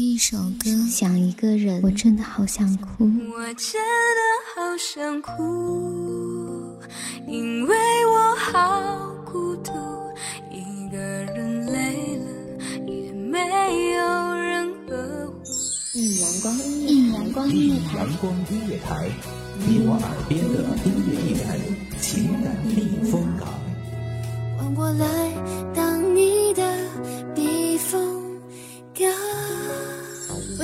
听一首歌，想一个人，我真的好想哭。我真的好想哭，因为我好孤独，一个人累了也没有人呵护。一阳光音乐，一阳光音乐台，阳光音乐台，你我耳边的音乐驿站，情感避风港。换过来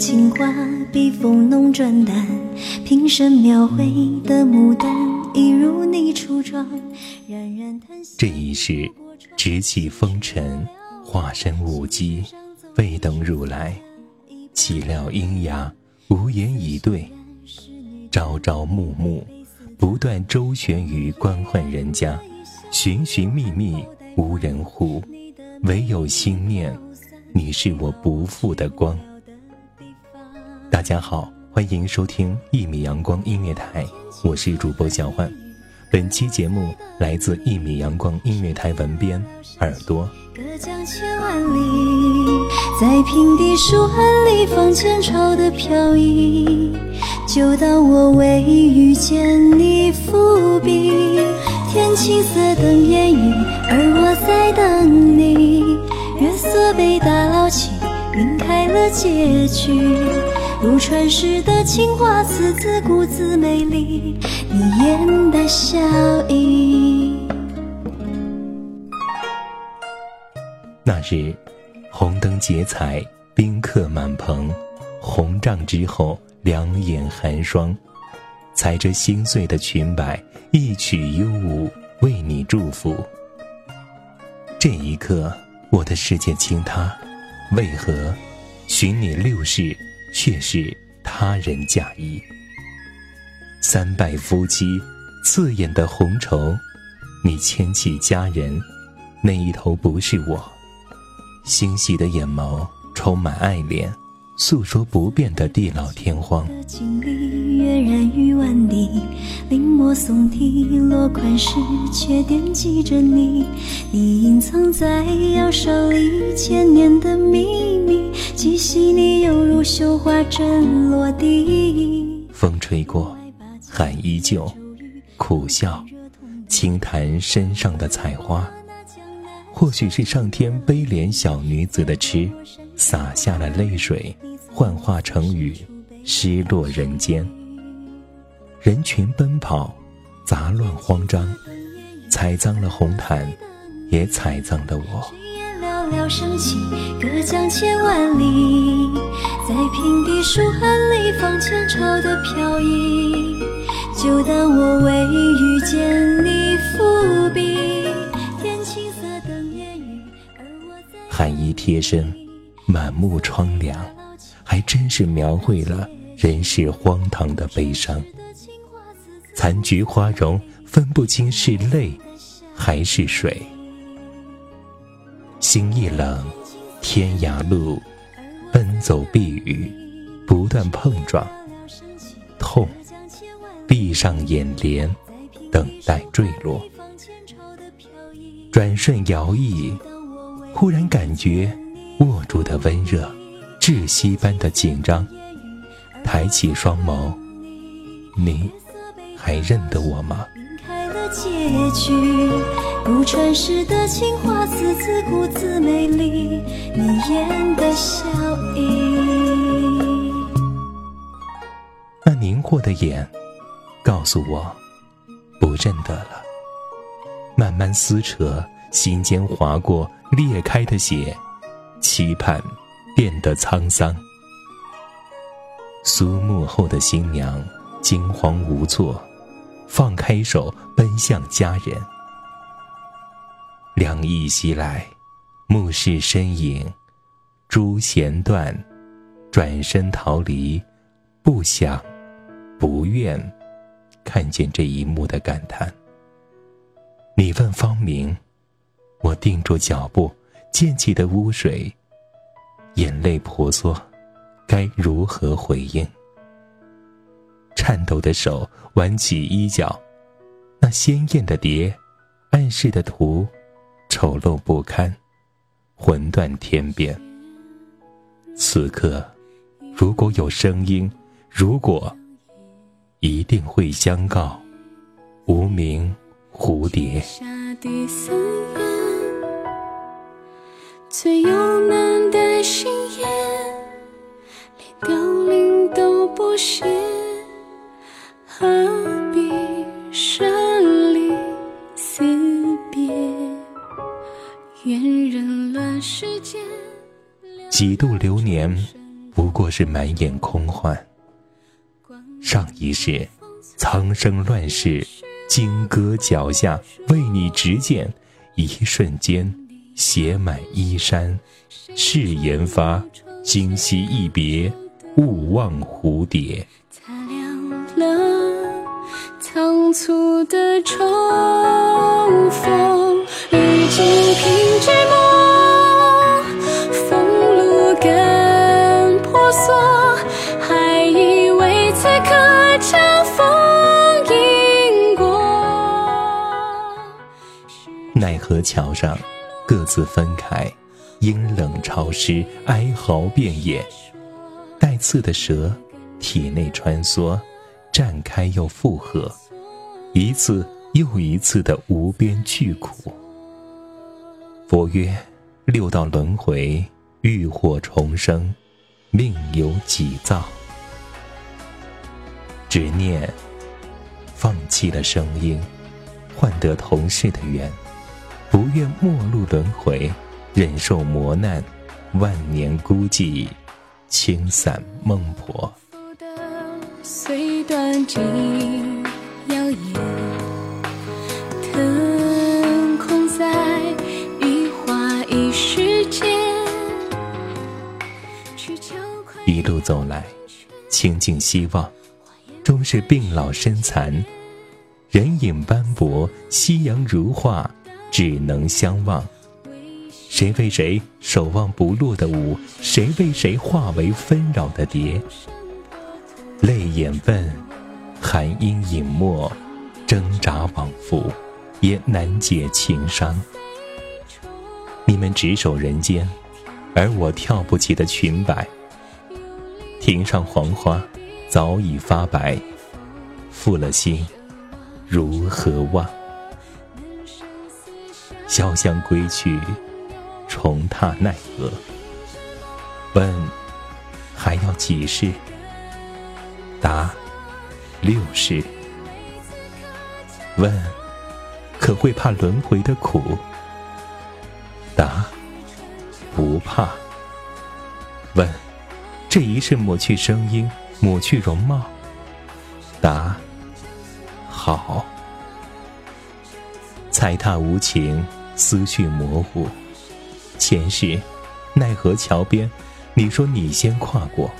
情花，笔锋浓转淡，平生描绘的牡丹，一如你初妆。冉冉叹息。这一世，直起风尘，化身舞姬，未等汝来，岂料阴哑，无言以对。朝朝暮暮，不断周旋于官宦人家，寻寻觅觅，无人护，唯有心念。你是我不负的光。大家好，欢迎收听一米阳光音乐台，我是主播小焕。本期节目来自一米阳光音乐台文编耳朵。隔江千万里，在平地书案里放前朝的飘逸。就当我未遇见你伏笔，天青色等烟雨，而我在等你。月色被打捞起，晕开了结局。如传世的青花瓷，自顾自美丽，你眼带笑意。那日，红灯结彩，宾客满棚，红帐之后，两眼寒霜。踩着心碎的裙摆，一曲幽舞，为你祝福。这一刻。我的世界倾塌，为何寻你六世，却是他人嫁衣？三拜夫妻，刺眼的红绸，你牵起佳人，那一头不是我。欣喜的眼眸充满爱怜，诉说不变的地老天荒。跃然于万里，临摹宋体，落款时却惦记着你。你隐藏在窑烧里千年的秘密，既细腻犹如绣花针落地。风吹过，海依旧，苦笑，轻弹身上的彩花。或许是上天悲怜小女子的痴，洒下了泪水，幻化成雨，失落人间。人群奔跑，杂乱慌张，踩脏了红毯，也踩脏了我。寥寥升起，隔江千万里，在平地书案里放前朝的飘逸。就当我未遇见你伏笔，天青色等烟雨，而我在寒衣贴身，满目疮凉，还真是描绘了人世荒唐的悲伤。残菊花容，分不清是泪还是水。心一冷，天涯路，奔走避雨，不断碰撞，痛。闭上眼帘，等待坠落。转瞬摇曳，忽然感觉握住的温热，窒息般的紧张。抬起双眸，你。还认得我吗？开了结局。古传世的美丽，你演的笑意。那凝惑的眼，告诉我，不认得了。慢慢撕扯，心间划过裂开的血，期盼变得沧桑。苏幕后的新娘惊慌无措，放开手奔向家人。凉意袭来，目视身影，珠弦断，转身逃离，不想，不愿，看见这一幕的感叹。你问方明，我定住脚步，溅起的污水，眼泪婆娑，该如何回应？颤抖的手挽起衣角，那鲜艳的蝶，暗示的图。丑陋不堪，魂断天边。此刻，如果有声音，如果，一定会相告。无名蝴蝶。最有难的心几度流年，不过是满眼空幻。上一世，苍生乱世，金戈脚下为你执剑，一瞬间，写满衣衫。誓言发，今夕一别，勿忘蝴蝶。擦亮了仓促的窗河桥上各自分开，阴冷潮湿，哀嚎遍野。带刺的蛇，体内穿梭，绽开又复合，一次又一次的无边巨苦。佛曰：“六道轮回，浴火重生，命由己造。执念，放弃了声音，换得同事的缘。不愿末路轮回，忍受磨难，万年孤寂，轻散孟婆。”虽断尽谣言。一路走来，倾尽希望，终是病老身残，人影斑驳，夕阳如画，只能相望。谁为谁守望不落的舞？谁为谁化为纷扰的蝶？泪眼问，寒阴隐没，挣扎往复，也难解情伤。你们执手人间，而我跳不起的裙摆。庭上黄花早已发白，负了心，如何忘？潇湘归去，重踏奈何？问还要几世？答六世。问可会怕轮回的苦？答不怕。问。这一世抹去声音，抹去容貌。答：好。踩踏无情，思绪模糊。前世，奈何桥边，你说你先跨过。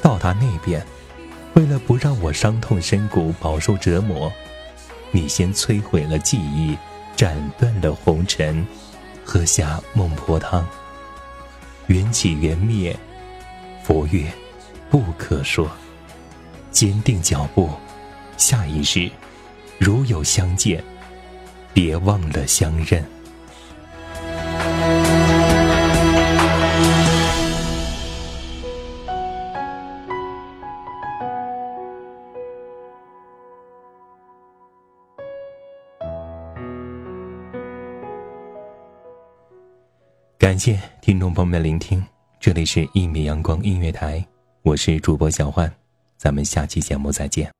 到达那边，为了不让我伤痛深谷，饱受折磨，你先摧毁了记忆，斩断了红尘，喝下孟婆汤。缘起缘灭。佛曰：“不可说。坚定脚步，下一世，如有相见，别忘了相认。感谢听众朋友们的聆听，这里是《一米阳光音乐台》，我是主播小焕，咱们下期节目再见。